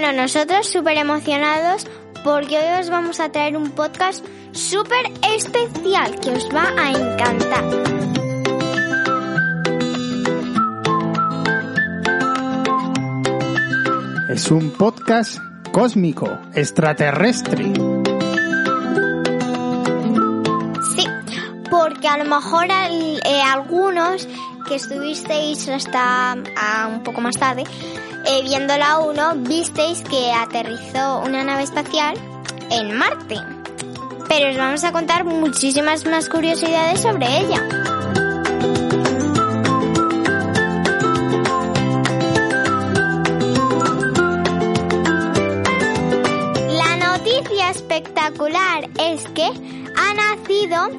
Bueno, nosotros súper emocionados porque hoy os vamos a traer un podcast súper especial que os va a encantar. Es un podcast cósmico, extraterrestre. Sí, porque a lo mejor al- eh, algunos que estuvisteis hasta ah, un poco más tarde eh, viendo la 1, visteis que aterrizó una nave espacial en Marte. Pero os vamos a contar muchísimas más curiosidades sobre ella. La noticia espectacular es que ha nacido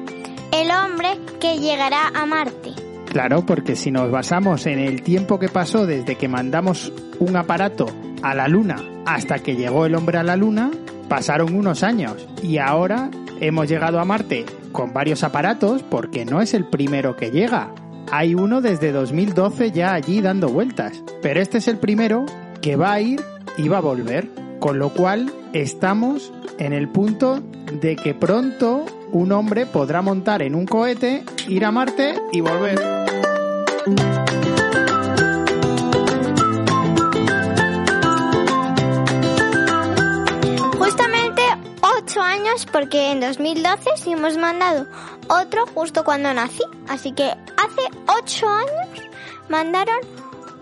el hombre que llegará a Marte. Claro, porque si nos basamos en el tiempo que pasó desde que mandamos un aparato a la Luna hasta que llegó el hombre a la Luna, pasaron unos años y ahora hemos llegado a Marte con varios aparatos porque no es el primero que llega. Hay uno desde 2012 ya allí dando vueltas, pero este es el primero que va a ir y va a volver, con lo cual estamos en el punto de que pronto un hombre podrá montar en un cohete, ir a Marte y volver. Justamente 8 años porque en 2012 sí hemos mandado otro justo cuando nací. Así que hace 8 años mandaron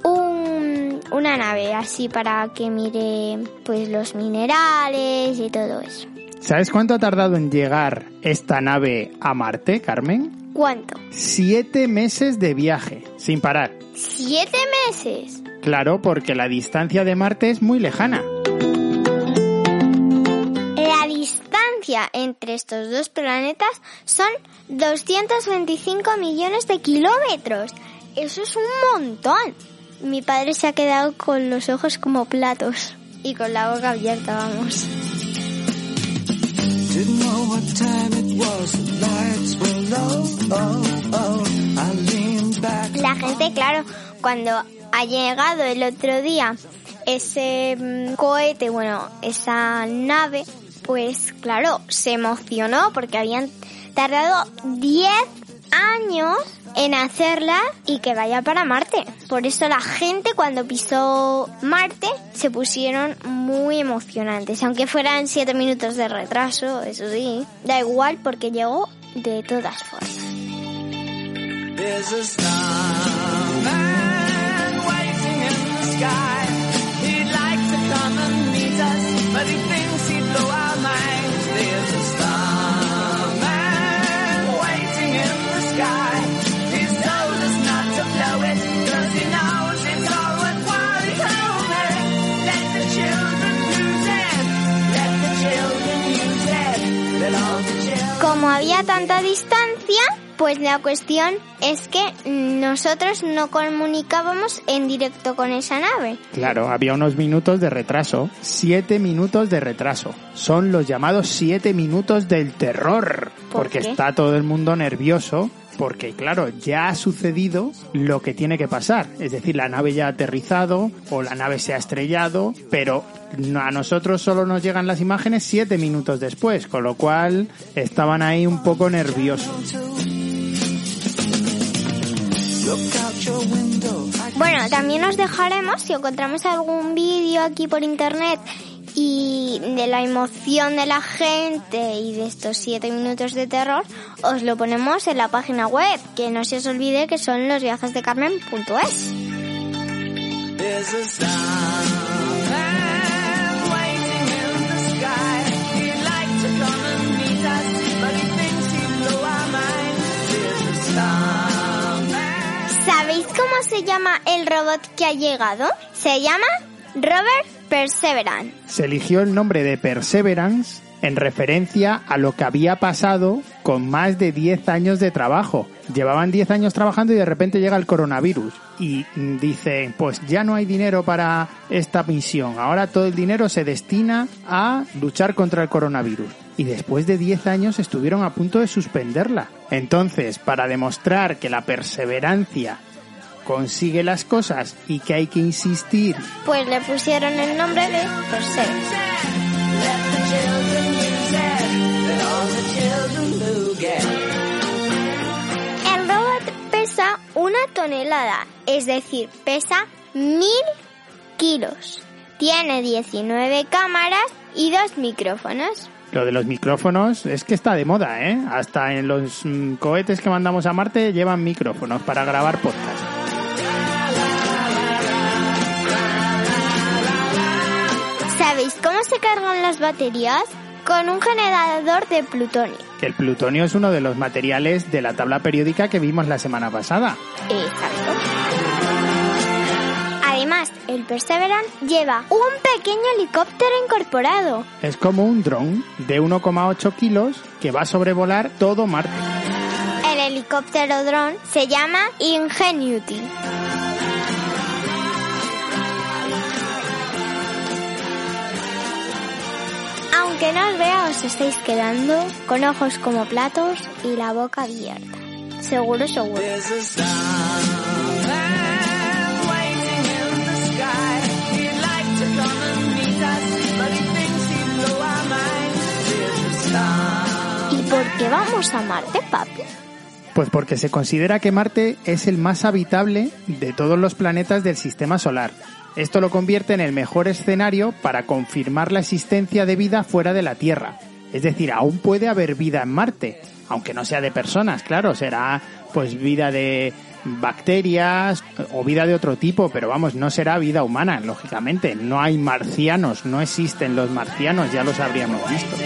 un- una nave así para que mire pues los minerales y todo eso. ¿Sabes cuánto ha tardado en llegar esta nave a Marte, Carmen? ¿Cuánto? Siete meses de viaje, sin parar. ¿Siete meses? Claro, porque la distancia de Marte es muy lejana. La distancia entre estos dos planetas son 225 millones de kilómetros. Eso es un montón. Mi padre se ha quedado con los ojos como platos y con la boca abierta, vamos. La gente, claro, cuando ha llegado el otro día ese mm, cohete, bueno, esa nave, pues claro, se emocionó porque habían tardado 10 años en hacerla y que vaya para Marte. Por eso la gente cuando pisó Marte se pusieron muy emocionantes, aunque fueran 7 minutos de retraso, eso sí, da igual porque llegó de todas formas. Tanta distancia, pues la cuestión es que nosotros no comunicábamos en directo con esa nave. Claro, había unos minutos de retraso. Siete minutos de retraso. Son los llamados siete minutos del terror. ¿Por porque qué? está todo el mundo nervioso. Porque claro, ya ha sucedido lo que tiene que pasar. Es decir, la nave ya ha aterrizado o la nave se ha estrellado. Pero a nosotros solo nos llegan las imágenes siete minutos después. Con lo cual estaban ahí un poco nerviosos. Bueno, también os dejaremos, si encontramos algún vídeo aquí por internet y de la emoción de la gente y de estos siete minutos de terror, os lo ponemos en la página web, que no se os olvide que son losviajesdecarmen.es. ¿Sabéis cómo se llama el robot que ha llegado? Se llama Robert Perseverance. se eligió el nombre de Perseverance en referencia a lo que había pasado con más de 10 años de trabajo. Llevaban 10 años trabajando y de repente llega el coronavirus y mm, dice, pues ya no hay dinero para esta misión, ahora todo el dinero se destina a luchar contra el coronavirus. y después de 10 años estuvieron a punto de suspenderla. Entonces, para demostrar que la perseverancia consigue las cosas y que hay que insistir, Pues le pusieron el nombre de it. El robot pesa una tonelada, es decir, pesa mil kilos. Tiene 19 cámaras y dos micrófonos. lo de los micrófonos es que está de moda, ¿eh? Hasta en los mm, cohetes que mandamos a Marte llevan micrófonos para grabar podcast. Se cargan las baterías? Con un generador de plutonio. El plutonio es uno de los materiales de la tabla periódica que vimos la semana pasada. Exacto. Además, el Perseverance lleva un pequeño helicóptero incorporado. Es como un dron de 1,8 kilos que va a sobrevolar todo Marte. El helicóptero dron se llama Ingenuity. Aunque no os vea, os estáis quedando con ojos como platos y la boca abierta. Seguro, seguro. ¿Y por qué vamos a Marte, papi? Pues porque se considera que Marte es el más habitable de todos los planetas del sistema solar. Esto lo convierte en el mejor escenario para confirmar la existencia de vida fuera de la Tierra. Es decir, aún puede haber vida en Marte, aunque no sea de personas, claro, será pues vida de bacterias o vida de otro tipo, pero vamos, no será vida humana, lógicamente. No hay marcianos, no existen los marcianos, ya los habríamos visto.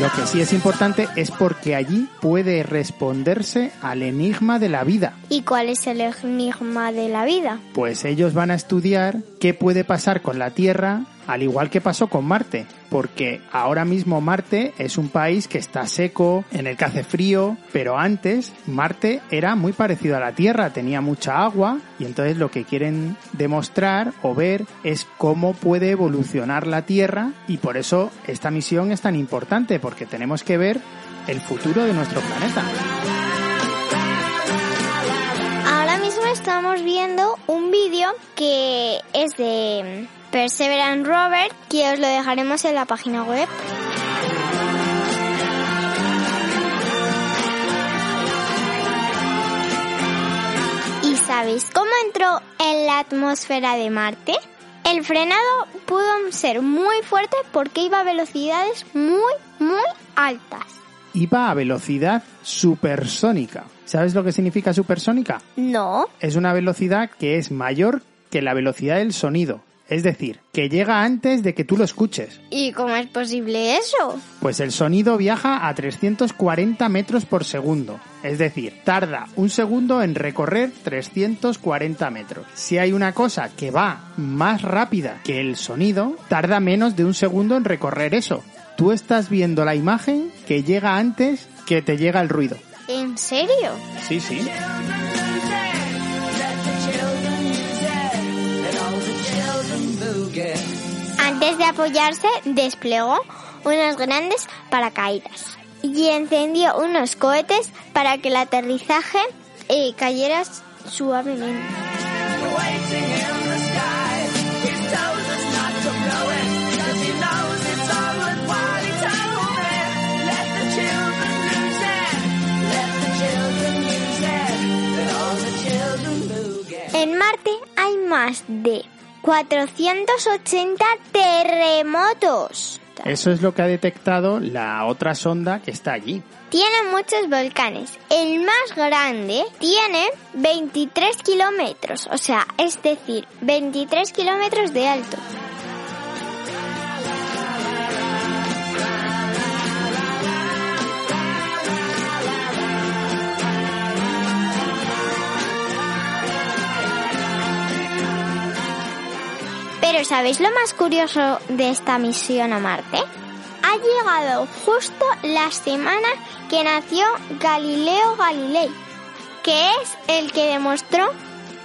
Lo que sí es importante es porque allí puede responderse al enigma de la vida. ¿Y cuál es el enigma de la vida? Pues ellos van a estudiar qué puede pasar con la Tierra, al igual que pasó con Marte, porque ahora mismo Marte es un país que está seco, en el que hace frío, pero antes Marte era muy parecido a la Tierra, tenía mucha agua, y entonces lo que quieren demostrar o ver es cómo puede evolucionar la Tierra, y por eso esta misión es tan importante, porque tenemos que ver el futuro de nuestro planeta. Estamos viendo un vídeo que es de Perseverance Rover, que os lo dejaremos en la página web. ¿Y sabéis cómo entró en la atmósfera de Marte? El frenado pudo ser muy fuerte porque iba a velocidades muy, muy altas. Iba a velocidad supersónica. ¿Sabes lo que significa supersónica? No, es una velocidad que es mayor que la velocidad del sonido. Es decir, que llega antes de que tú lo escuches. ¿y cómo es posible eso? Pues el sonido viaja a 340 metros por segundo. Es decir, tarda un segundo en recorrer 340 metros. Si hay una cosa que va más rápida que el sonido, tarda menos de un segundo en recorrer eso. Tú estás viendo la imagen que llega antes que te llega el ruido. ¿En serio? Sí, sí. Antes de apoyarse, desplegó unos grandes paracaídas y encendió unos cohetes para que el aterrizaje eh, cayera suavemente. Más de 480 terremotos. Eso es lo que ha detectado la otra sonda que está allí. Tiene muchos volcanes. El más grande tiene 23 kilómetros, o sea, es decir, 23 kilómetros de alto. Pero ¿sabéis lo más curioso de esta misión a Marte? Ha llegado justo la semana que nació Galileo Galilei, que es el que demostró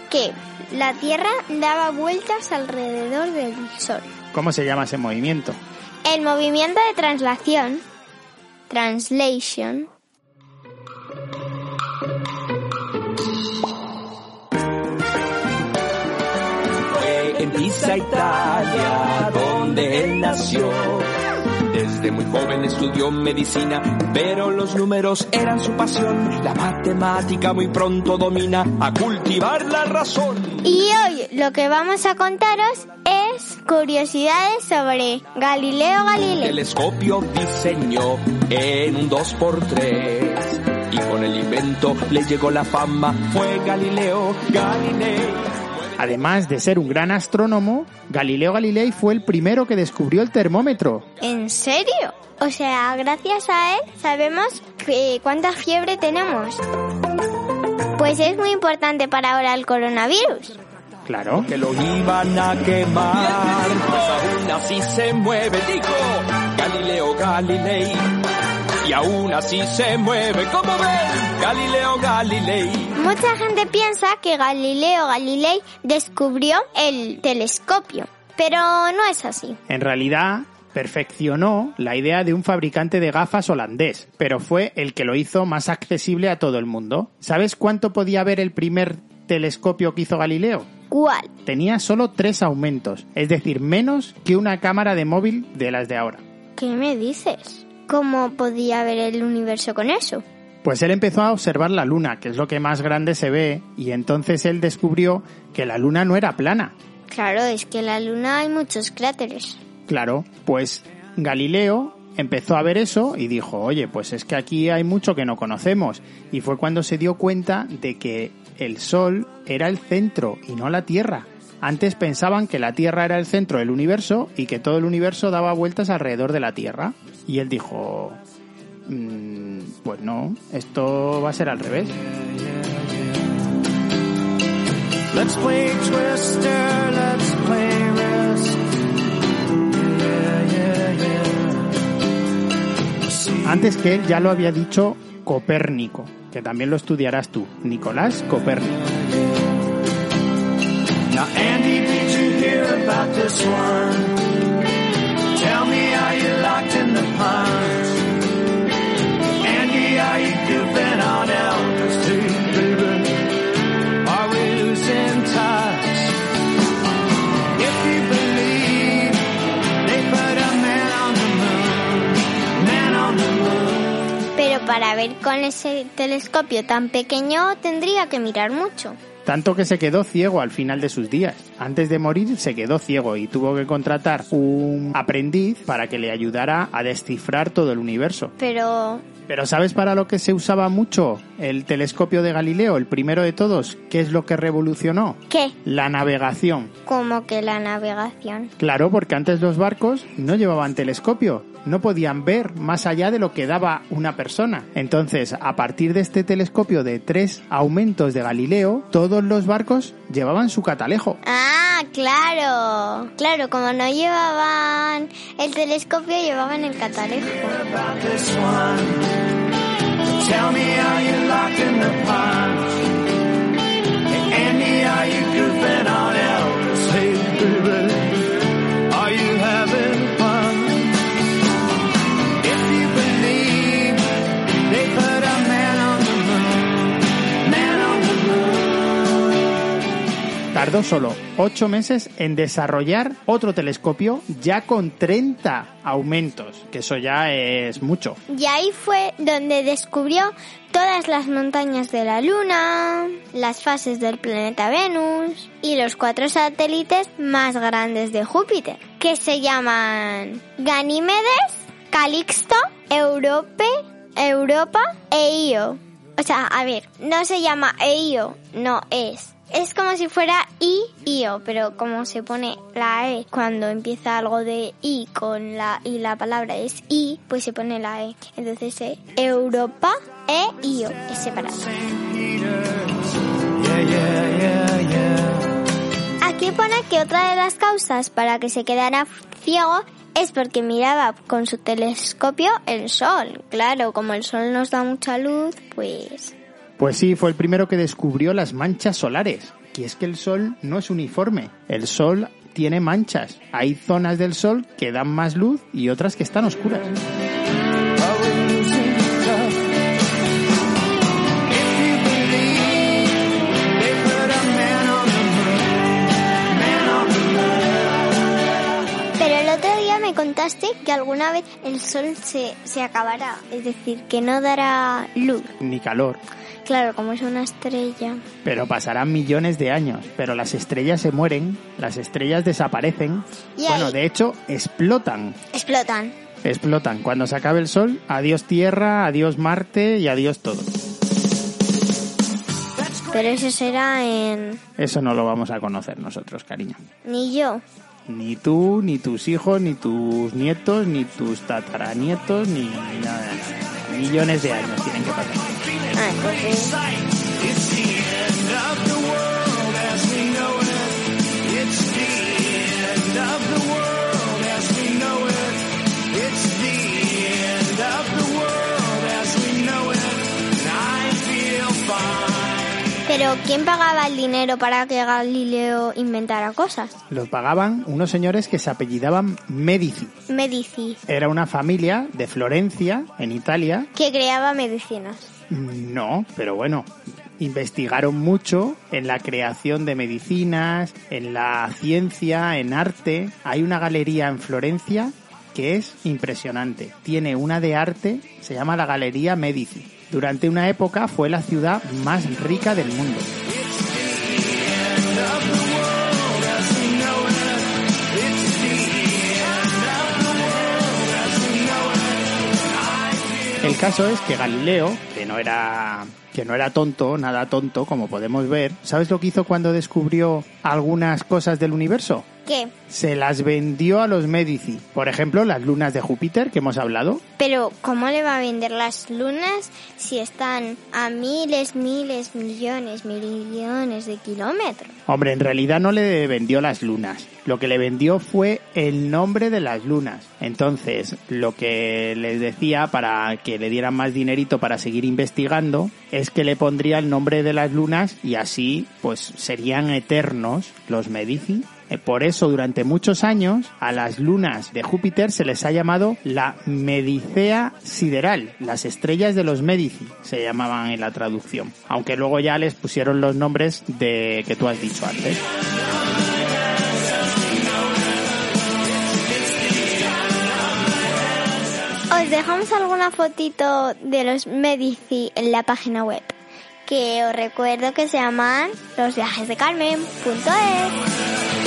que la Tierra daba vueltas alrededor del Sol. ¿Cómo se llama ese movimiento? El movimiento de traslación, translation, Pisa, Italia, donde él nació. Desde muy joven estudió medicina, pero los números eran su pasión. La matemática muy pronto domina a cultivar la razón. Y hoy lo que vamos a contaros es curiosidades sobre Galileo El Galilei. telescopio diseñó en un 2x3 y con el invento le llegó la fama. Fue Galileo Galilei. Además de ser un gran astrónomo, Galileo Galilei fue el primero que descubrió el termómetro. ¿En serio? O sea, gracias a él sabemos que cuánta fiebre tenemos. Pues es muy importante para ahora el coronavirus. Claro. que lo iban a quemar. Pues aún así se mueve, digo, Galileo Galilei. Y aún así se mueve, como ven, Galileo Galilei. Mucha gente piensa que Galileo Galilei descubrió el telescopio, pero no es así. En realidad, perfeccionó la idea de un fabricante de gafas holandés, pero fue el que lo hizo más accesible a todo el mundo. ¿Sabes cuánto podía ver el primer telescopio que hizo Galileo? ¿Cuál? Tenía solo tres aumentos, es decir, menos que una cámara de móvil de las de ahora. ¿Qué me dices? ¿Cómo podía ver el universo con eso? Pues él empezó a observar la luna, que es lo que más grande se ve, y entonces él descubrió que la luna no era plana. Claro, es que en la luna hay muchos cráteres. Claro, pues Galileo empezó a ver eso y dijo, oye, pues es que aquí hay mucho que no conocemos. Y fue cuando se dio cuenta de que el Sol era el centro y no la Tierra. Antes pensaban que la Tierra era el centro del universo y que todo el universo daba vueltas alrededor de la Tierra. Y él dijo, "Mm, pues no, esto va a ser al revés. Let's play Twister, let's play Risk. Yeah, yeah, yeah. Antes que él ya lo había dicho Copérnico, que también lo estudiarás tú, Nicolás Copérnico. Now, Andy, did you hear about this one? Pero para ver con ese telescopio tan pequeño tendría que mirar mucho. Tanto que se quedó ciego al final de sus días. Antes de morir se quedó ciego y tuvo que contratar un aprendiz para que le ayudara a descifrar todo el universo. Pero Pero ¿sabes para lo que se usaba mucho el telescopio de Galileo, el primero de todos? ¿Qué es lo que revolucionó? ¿qué? La navegación. Como que la navegación. Claro, porque antes los barcos no llevaban telescopio, no podían ver más allá de lo que daba una persona. Entonces, a partir de este telescopio de tres aumentos de Galileo, todos los barcos llevaban su catalejo. Ah, claro. Claro, como no llevaban el telescopio, llevaban el catalejo. Tell me, you Tardó solo ocho meses en desarrollar otro telescopio ya con 30 aumentos, que eso ya es mucho. Y ahí fue donde descubrió todas las montañas de la Luna, las fases del planeta Venus y los cuatro satélites más grandes de Júpiter, que se llaman Ganímedes, Calixto, Europe, Europa e Io. O sea, a ver, no se llama Eio, no es. Es como si fuera I, Io, pero como se pone la E cuando empieza algo de I con la y la palabra es I, pues se pone la E. Entonces es Europa e Io, es separado. Aquí pone que otra de las causas para que se quedara ciego es porque miraba con su telescopio el sol. Claro, como el sol nos da mucha luz, pues Pues sí, fue el primero que descubrió las manchas solares. Aquí es que el sol no es uniforme. El sol tiene manchas. Hay zonas del sol que dan más luz y otras que están oscuras. Pero el otro día me contaste que alguna vez el sol se, se acabará, es decir, que no dará luz. Ni calor. Claro, como es una estrella. Pero pasarán millones de años. Pero las estrellas se mueren, las estrellas desaparecen. Y Bueno, ahí- de hecho, explotan. Explotan. Explotan. Cuando se acabe el sol, adiós Tierra, adiós Marte y adiós todo. Pero eso será en... Eso no lo vamos a conocer nosotros, cariño. Ni yo. Ni tú, ni tus hijos, ni tus nietos, ni tus tataranietos, ni nada de nada. Millones de años tienen que pasar. Ah. Pero ¿quién pagaba el dinero para que Galileo inventara cosas? Los pagaban unos señores que se apellidaban Medici. Medici, Era una familia de Florencia, en Italia. que creaba medicinas. No, pero bueno, investigaron mucho en la creación de medicinas, en la ciencia, en arte. Hay una galería en Florencia que es impresionante. Tiene una de arte, se llama la Galería Medici. Durante una época fue la ciudad más rica del mundo. El caso es que Galileo, que no era que no era tonto, nada tonto, como podemos ver, ¿sabes lo que hizo cuando descubrió algunas cosas del universo? ¿Qué? Se las vendió a los Medici. Por ejemplo, las lunas de Júpiter que hemos hablado. Pero ¿cómo le va a vender las lunas si están a miles, miles, millones, millones de kilómetros? Hombre, en realidad no le vendió las lunas. Lo que le vendió fue el nombre de las lunas. Entonces, lo que les decía para que le dieran más dinerito para seguir investigando es que le pondría el nombre de las lunas y así pues serían eternos los Medici. Eh, Por eso durante muchos años a las lunas de Júpiter se les ha llamado la Medicea sideral, las estrellas de los Medici se llamaban en la traducción, aunque luego ya les pusieron los nombres de que tú has dicho antes. Os dejamos alguna fotito de los Medici en la página web, que os recuerdo que se llaman losviajesdecarmen.es.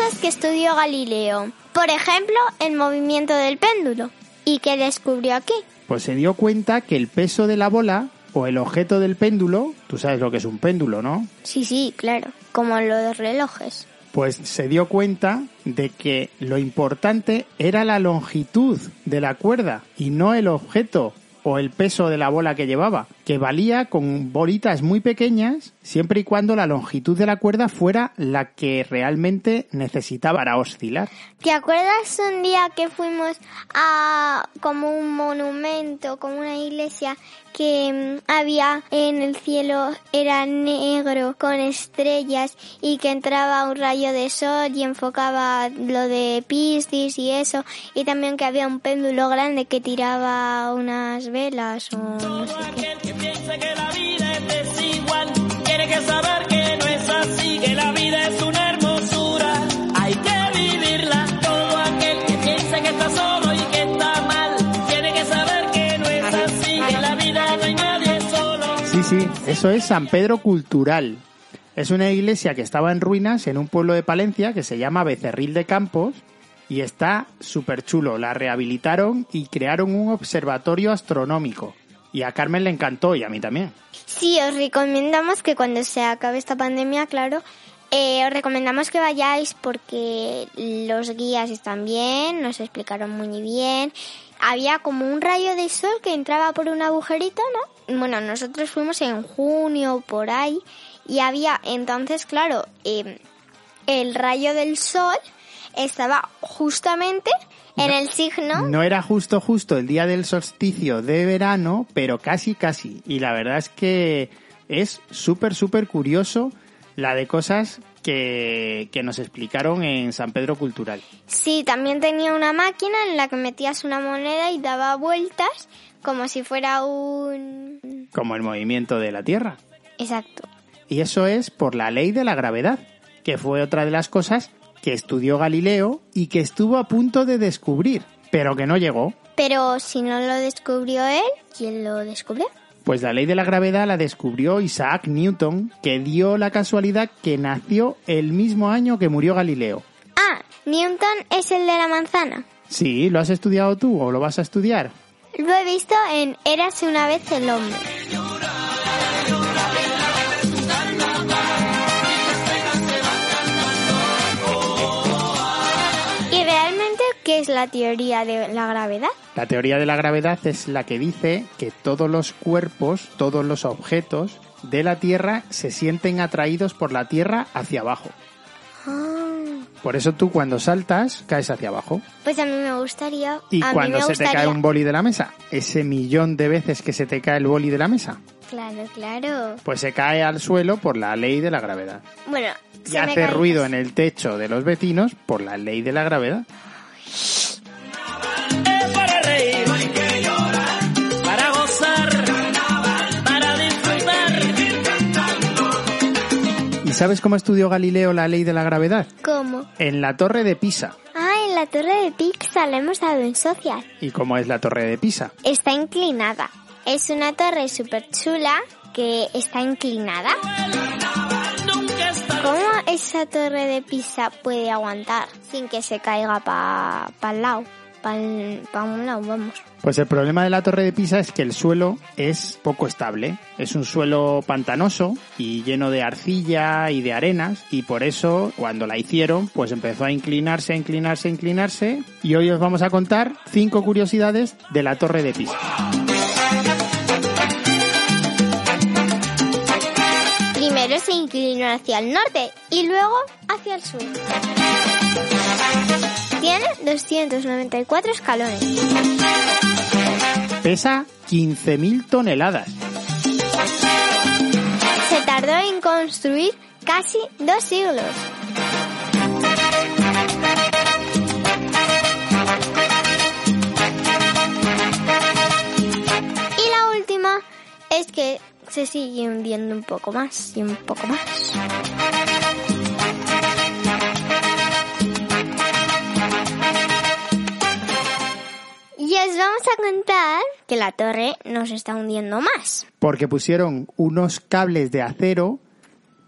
cosas que estudió Galileo. Por ejemplo, el movimiento del péndulo. ¿Y qué descubrió aquí? Pues se dio cuenta que el peso de la bola o el objeto del péndulo, tú sabes lo que es un péndulo, ¿no? Sí, sí, claro, como los relojes. Pues se dio cuenta de que lo importante era la longitud de la cuerda y no el objeto o el peso de la bola que llevaba, que valía con bolitas muy pequeñas siempre y cuando la longitud de la cuerda fuera la que realmente necesitaba para oscilar. ¿Te acuerdas un día que fuimos a como un monumento, como una iglesia que mm, había en el cielo, era negro con estrellas y que entraba un rayo de sol y enfocaba lo de Piscis y eso y también que había un péndulo grande que tiraba unas velas o no sé qué? Tiene que saber que no es así, que la vida es una hermosura, hay que vivirla. Todo aquel que piensa que está solo y que está mal tiene que saber que no es así, que la vida no hay nadie solo. Sí, sí, eso es San Pedro Cultural. Es una iglesia que estaba en ruinas en un pueblo de Palencia que se llama Becerril de Campos y está súper chulo. La rehabilitaron y crearon un observatorio astronómico. Y a Carmen le encantó y a mí también. Sí, os recomendamos que cuando se acabe esta pandemia, claro, eh, os recomendamos que vayáis porque los guías están bien, nos explicaron muy bien. Había como un rayo de sol que entraba por un agujerito, ¿no? Bueno, nosotros fuimos en junio por ahí y había entonces, claro, eh, el rayo del sol estaba justamente en el signo. No era justo justo el día del solsticio de verano, pero casi casi. Y la verdad es que es súper, súper curioso la de cosas que, que nos explicaron en San Pedro Cultural. Sí, también tenía una máquina en la que metías una moneda y daba vueltas como si fuera un... Como el movimiento de la Tierra. Exacto. Y eso es por la ley de la gravedad, que fue otra de las cosas que estudió Galileo y que estuvo a punto de descubrir, pero que no llegó. Pero si no lo descubrió él, ¿quién lo descubrió? Pues la ley de la gravedad la descubrió Isaac Newton, que dio la casualidad que nació el mismo año que murió Galileo. Ah, Newton es el de la manzana. Sí, ¿lo has estudiado tú o lo vas a estudiar? Lo he visto en Érase una vez el hombre. Qué es la teoría de la gravedad? La teoría de la gravedad es la que dice que todos los cuerpos, todos los objetos de la Tierra se sienten atraídos por la Tierra hacia abajo. Por eso tú cuando saltas caes hacia abajo. Pues a mí me gustaría. Y a mí cuando me se te cae un boli de la mesa, ese millón de veces que se te cae el boli de la mesa, Claro, claro. pues se cae al suelo por la ley de la gravedad. Bueno, Y se hace ruido en el techo de los vecinos por la ley de la gravedad. ¿Y sabes cómo estudió Galileo la ley de la gravedad? ¿Cómo? En la torre de Pisa. Ah, en la torre de Pisa la hemos dado en social. ¿Y cómo es la torre de Pisa? Está inclinada. Es una torre súper chula que está inclinada. Nunca está ¿Cómo esa torre de Pisa puede aguantar sin que se caiga para el lado? Para un lado, vamos. Pues el problema de la torre de Pisa es que el suelo es poco estable. Es un suelo pantanoso y lleno de arcilla y de arenas y por eso cuando la hicieron pues empezó a inclinarse, a inclinarse, a inclinarse y hoy os vamos a contar cinco curiosidades de la torre de Pisa. Se inclinó hacia el norte y luego hacia el sur. Tiene 294 escalones. Pesa 15.000 toneladas. Se tardó en construir casi dos siglos. Y la última es que se sigue hundiendo un poco más y un poco más. Y os vamos a contar que la torre nos está hundiendo más. porque pusieron unos cables de acero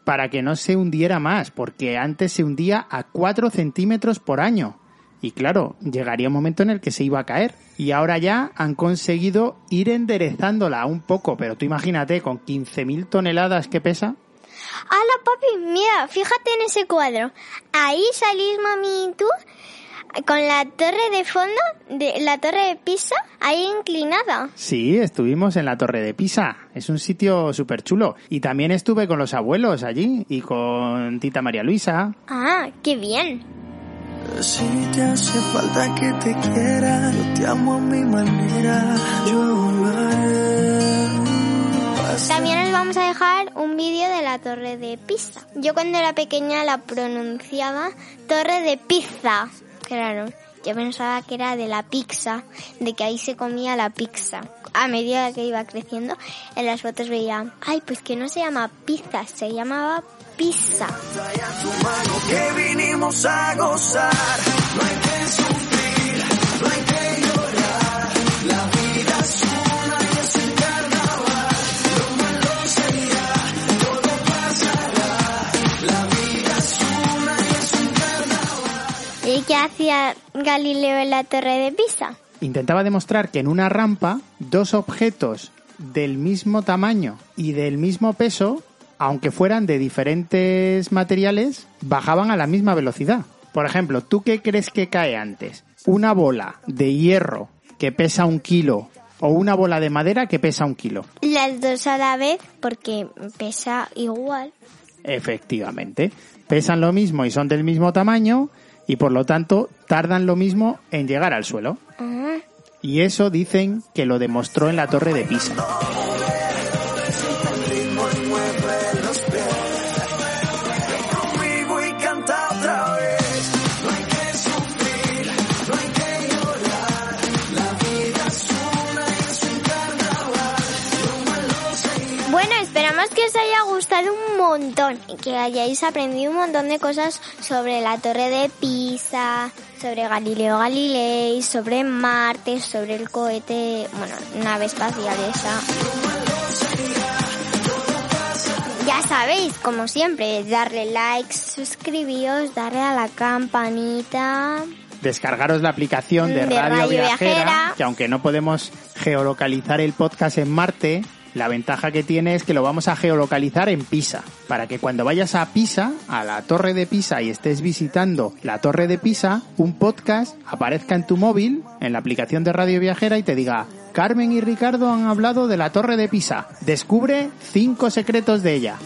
para que no se hundiera más, porque antes se hundía a 4 centímetros por año. Y claro, llegaría un momento en el que se iba a caer. Y ahora ya han conseguido ir enderezándola un poco, pero tú imagínate, con 15.000 toneladas que pesa. ¡Hala, papi! Mira, fíjate en ese cuadro. Ahí salís, mami y tú, con la torre de fondo, de la torre de Pisa, ahí inclinada. Sí, estuvimos en la Torre de Pisa. Es un sitio súper chulo. Y también estuve con los abuelos allí y con tita María Luisa. Ah, qué bien. Si te falta que te quiera, yo amo a mi manera. Yo También os vamos a dejar un vídeo de la torre de Pisa. Yo cuando era pequeña la pronunciaba torre de pizza. Claro, yo pensaba que era de la pizza, de que ahí se comía la pizza. A medida que iba creciendo, en las fotos veía, ay, pues que no se llama pizza, se llamaba pizza. que vinimos a gozar. No hay que sufrir, no hay que llorar. La vida es una y es un carnaval. Lo malo se irá, todo pasará. La vida es una y es un carnaval. ¿Y qué hacía Galileo en la torre de Pisa? Intentaba demostrar que en una rampa dos objetos del mismo tamaño y del mismo peso, aunque fueran de diferentes materiales, bajaban a la misma velocidad. Por ejemplo, ¿tú qué crees que cae antes? ¿Una bola de hierro que pesa un kilo o una bola de madera que pesa un kilo? Las dos a la vez porque pesa igual. Efectivamente. Pesan lo mismo y son del mismo tamaño y por lo tanto tardan lo mismo en llegar al suelo. Ah, Y eso dicen que lo demostró en la torre de Pisa. Montón y que hayáis aprendido un montón de cosas sobre la torre de Pisa, sobre Galileo Galilei, sobre Marte, sobre el cohete, bueno, nave espacial esa. Ya sabéis, como siempre, darle likes, suscribíos, darle a la campanita. Descargaros la aplicación de, De Radio, Radio Viajera, Viajera. que aunque no podemos geolocalizar el podcast en Marte, la ventaja que tiene es que lo vamos a geolocalizar en Pisa, para que cuando vayas a Pisa, a la torre de Pisa y estés visitando la torre de Pisa, un podcast aparezca en tu móvil, en la aplicación de Radio Viajera y te diga, Carmen y Ricardo han hablado de la torre de Pisa, descubre cinco secretos de ella.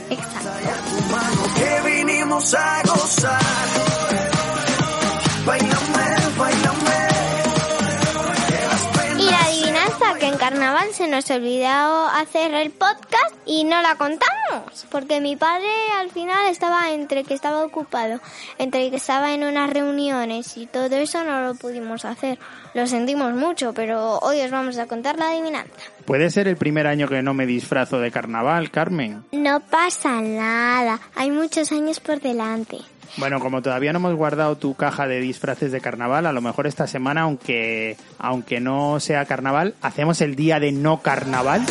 Carnaval se nos olvidó hacer el podcast y no la contamos, porque mi padre al final estaba entre que estaba ocupado, entre que estaba en unas reuniones y todo eso no lo pudimos hacer. Lo sentimos mucho, pero hoy os vamos a contar la adivinanza. Puede ser el primer año que no me disfrazo de carnaval, Carmen. No pasa nada, hay muchos años por delante. Bueno, como todavía no hemos guardado tu caja de disfraces de carnaval, a lo mejor esta semana, aunque, aunque no sea carnaval, hacemos el día de no carnaval.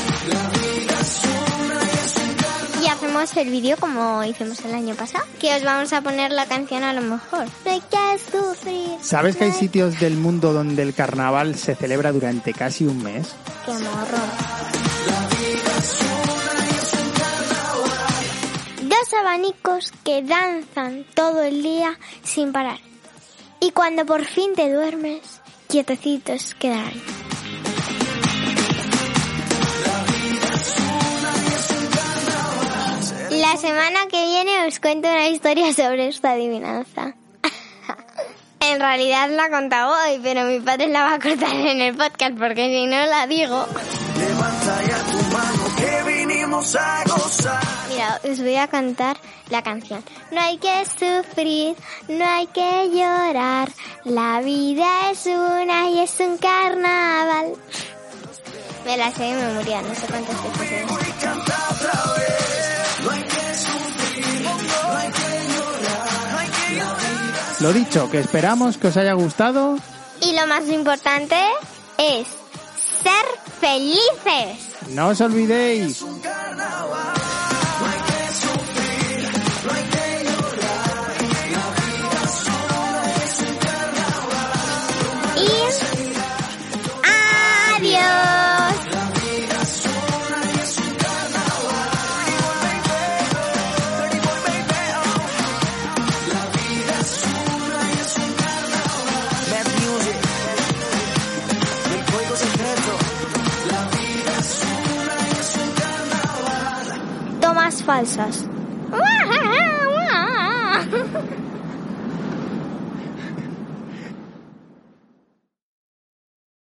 Y hacemos el vídeo como hicimos el año pasado, que os vamos a poner la canción a lo mejor. No hay que sufrir. ¿Sabes que hay sitios del mundo donde el carnaval se celebra durante casi un mes? ¡Qué morro! Que danzan todo el día sin parar. Y cuando por fin te duermes, quietecitos quedarán. La semana que viene os cuento una historia sobre esta adivinanza. En realidad la he contado hoy, pero mi padre la va a cortar en el podcast porque si no la digo. A gozar. Mira, os voy a cantar la canción. No hay que sufrir, no hay que llorar. La vida es una y es un carnaval. Me la sé de memoria, no sé cuántas veces. Lo dicho, que esperamos que os haya gustado. Y lo más importante es ser felices. No os olvidéis. Falsas.